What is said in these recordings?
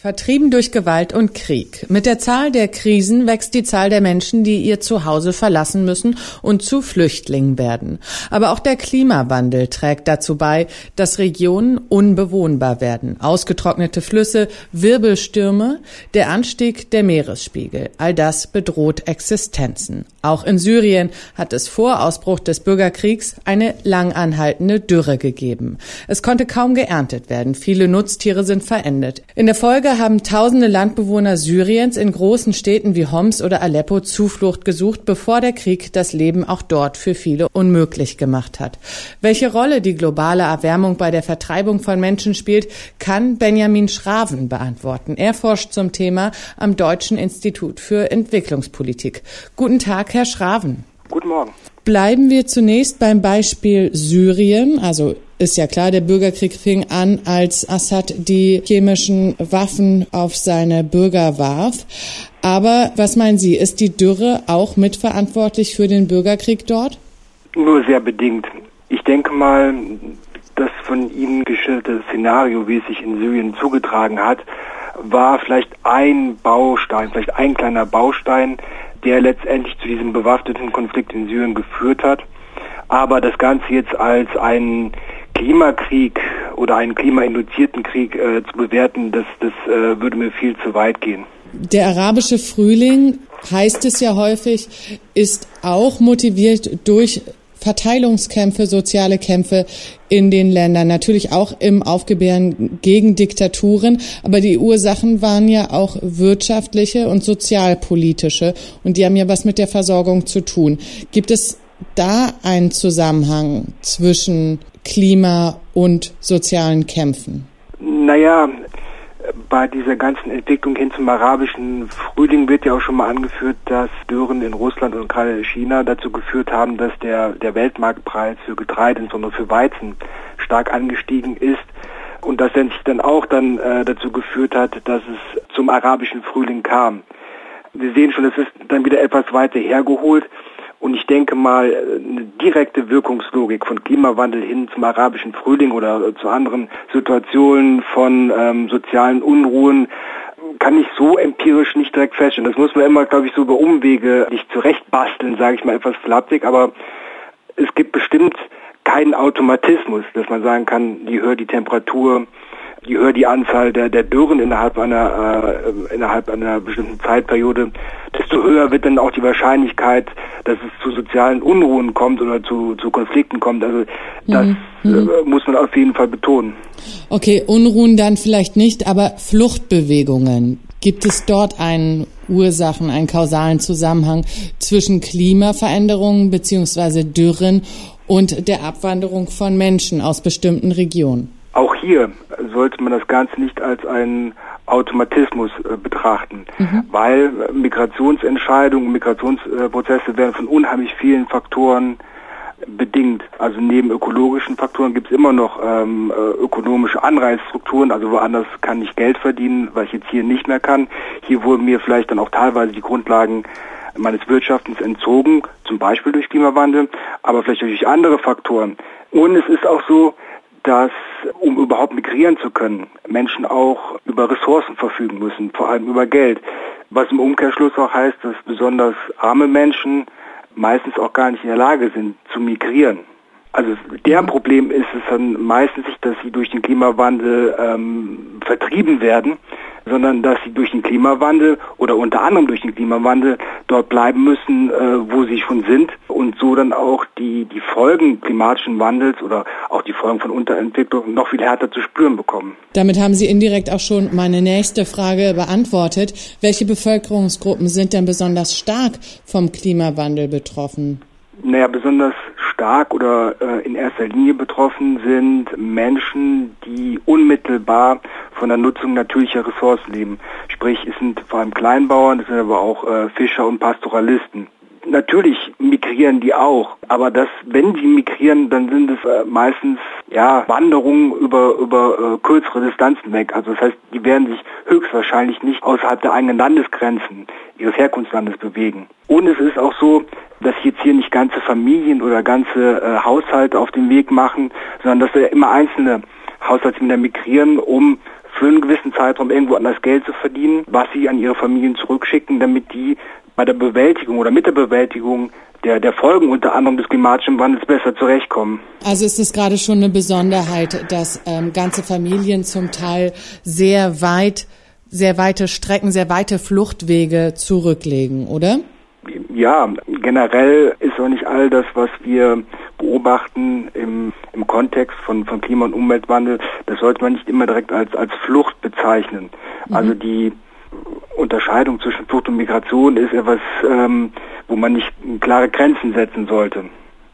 Vertrieben durch Gewalt und Krieg. Mit der Zahl der Krisen wächst die Zahl der Menschen, die ihr Zuhause verlassen müssen und zu Flüchtlingen werden. Aber auch der Klimawandel trägt dazu bei, dass Regionen unbewohnbar werden. Ausgetrocknete Flüsse, Wirbelstürme, der Anstieg der Meeresspiegel. All das bedroht Existenzen. Auch in Syrien hat es vor Ausbruch des Bürgerkriegs eine langanhaltende Dürre gegeben. Es konnte kaum geerntet werden. Viele Nutztiere sind verendet. In der Folge Folge haben tausende Landbewohner Syriens in großen Städten wie Homs oder Aleppo Zuflucht gesucht, bevor der Krieg das Leben auch dort für viele unmöglich gemacht hat. Welche Rolle die globale Erwärmung bei der Vertreibung von Menschen spielt, kann Benjamin Schraven beantworten. Er forscht zum Thema am Deutschen Institut für Entwicklungspolitik. Guten Tag, Herr Schraven. Guten Morgen. Bleiben wir zunächst beim Beispiel Syrien, also ist ja klar, der Bürgerkrieg fing an, als Assad die chemischen Waffen auf seine Bürger warf. Aber was meinen Sie, ist die Dürre auch mitverantwortlich für den Bürgerkrieg dort? Nur sehr bedingt. Ich denke mal, das von Ihnen geschilderte Szenario, wie es sich in Syrien zugetragen hat, war vielleicht ein Baustein, vielleicht ein kleiner Baustein, der letztendlich zu diesem bewaffneten Konflikt in Syrien geführt hat. Aber das Ganze jetzt als einen Klimakrieg oder einen klimainduzierten Krieg äh, zu bewerten, das, das äh, würde mir viel zu weit gehen. Der arabische Frühling, heißt es ja häufig, ist auch motiviert durch Verteilungskämpfe, soziale Kämpfe in den Ländern, natürlich auch im Aufgebären gegen Diktaturen, aber die Ursachen waren ja auch wirtschaftliche und sozialpolitische und die haben ja was mit der Versorgung zu tun. Gibt es da einen Zusammenhang zwischen Klima und sozialen Kämpfen? Naja, bei dieser ganzen Entwicklung hin zum arabischen Frühling wird ja auch schon mal angeführt, dass Dürren in Russland und gerade China dazu geführt haben, dass der, der Weltmarktpreis für Getreide, insbesondere für Weizen, stark angestiegen ist. Und das sich dann auch dann äh, dazu geführt hat, dass es zum arabischen Frühling kam. Wir sehen schon, es ist dann wieder etwas weiter hergeholt. Und ich denke mal, eine direkte Wirkungslogik von Klimawandel hin zum arabischen Frühling oder zu anderen Situationen von ähm, sozialen Unruhen kann ich so empirisch nicht direkt feststellen. Das muss man immer, glaube ich, so über Umwege nicht zurechtbasteln, sage ich mal etwas flapsig, aber es gibt bestimmt keinen Automatismus, dass man sagen kann, je höher die Temperatur, je höher die Anzahl der, der Dürren innerhalb einer, äh, innerhalb einer bestimmten Zeitperiode, desto höher wird dann auch die Wahrscheinlichkeit, dass es zu sozialen Unruhen kommt oder zu, zu Konflikten kommt. Also das mhm. äh, mhm. muss man auf jeden Fall betonen. Okay, Unruhen dann vielleicht nicht, aber Fluchtbewegungen. Gibt es dort einen Ursachen, einen kausalen Zusammenhang zwischen Klimaveränderungen beziehungsweise Dürren und der Abwanderung von Menschen aus bestimmten Regionen? Auch hier sollte man das Ganze nicht als einen Automatismus äh, betrachten, mhm. weil Migrationsentscheidungen, Migrationsprozesse werden von unheimlich vielen Faktoren bedingt. Also neben ökologischen Faktoren gibt es immer noch ähm, äh, ökonomische Anreizstrukturen, also woanders kann ich Geld verdienen, was ich jetzt hier nicht mehr kann. Hier wurden mir vielleicht dann auch teilweise die Grundlagen meines Wirtschaftens entzogen, zum Beispiel durch Klimawandel, aber vielleicht durch andere Faktoren. Und es ist auch so, dass um überhaupt migrieren zu können, Menschen auch über Ressourcen verfügen müssen, vor allem über Geld. Was im Umkehrschluss auch heißt, dass besonders arme Menschen meistens auch gar nicht in der Lage sind zu migrieren. Also deren mhm. Problem ist es dann meistens nicht, dass sie durch den Klimawandel ähm, vertrieben werden, sondern dass sie durch den Klimawandel oder unter anderem durch den Klimawandel dort bleiben müssen, äh, wo sie schon sind und so dann auch die, die Folgen klimatischen Wandels oder auch die Folgen von Unterentwicklung noch viel härter zu spüren bekommen. Damit haben Sie indirekt auch schon meine nächste Frage beantwortet. Welche Bevölkerungsgruppen sind denn besonders stark vom Klimawandel betroffen? Naja, besonders stark oder äh, in erster Linie betroffen sind Menschen, die unmittelbar von der Nutzung natürlicher Ressourcen leben. Sprich, es sind vor allem Kleinbauern, es sind aber auch äh, Fischer und Pastoralisten. Natürlich migrieren die auch, aber das, wenn die migrieren, dann sind es äh, meistens ja Wanderungen über über äh, kürzere Distanzen weg. Also das heißt, die werden sich höchstwahrscheinlich nicht außerhalb der eigenen Landesgrenzen ihres Herkunftslandes bewegen. Und es ist auch so, dass jetzt hier nicht ganze Familien oder ganze äh, Haushalte auf den Weg machen, sondern dass wir immer einzelne Haushaltsmitglieder migrieren, um für einen gewissen Zeitraum irgendwo anders Geld zu verdienen, was sie an ihre Familien zurückschicken, damit die bei der Bewältigung oder mit der Bewältigung der, der Folgen unter anderem des klimatischen Wandels besser zurechtkommen. Also ist es gerade schon eine Besonderheit, dass ähm, ganze Familien zum Teil sehr weit, sehr weite Strecken, sehr weite Fluchtwege zurücklegen, oder? Ja, generell ist auch nicht all das, was wir beobachten im, im Kontext von, von Klima- und Umweltwandel, das sollte man nicht immer direkt als, als Flucht bezeichnen. Mhm. Also die Unterscheidung zwischen Flucht und Migration ist etwas, ähm, wo man nicht klare Grenzen setzen sollte.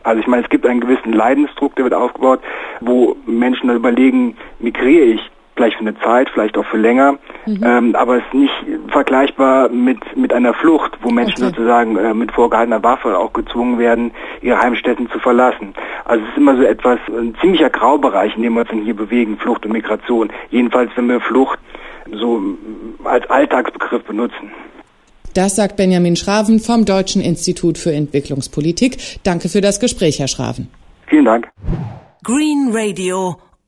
Also ich meine, es gibt einen gewissen Leidensdruck, der wird aufgebaut, wo Menschen dann überlegen, migriere ich vielleicht für eine Zeit, vielleicht auch für länger, mhm. ähm, aber es ist nicht vergleichbar mit, mit einer Flucht, wo Menschen okay. sozusagen äh, mit vorgehaltener Waffe auch gezwungen werden, ihre Heimstätten zu verlassen. Also es ist immer so etwas, ein ziemlicher Graubereich, in dem wir uns hier bewegen, Flucht und Migration. Jedenfalls, wenn wir Flucht so als Alltagsbegriff benutzen. Das sagt Benjamin Schraven vom Deutschen Institut für Entwicklungspolitik. Danke für das Gespräch, Herr Schraven. Vielen Dank. Green Radio.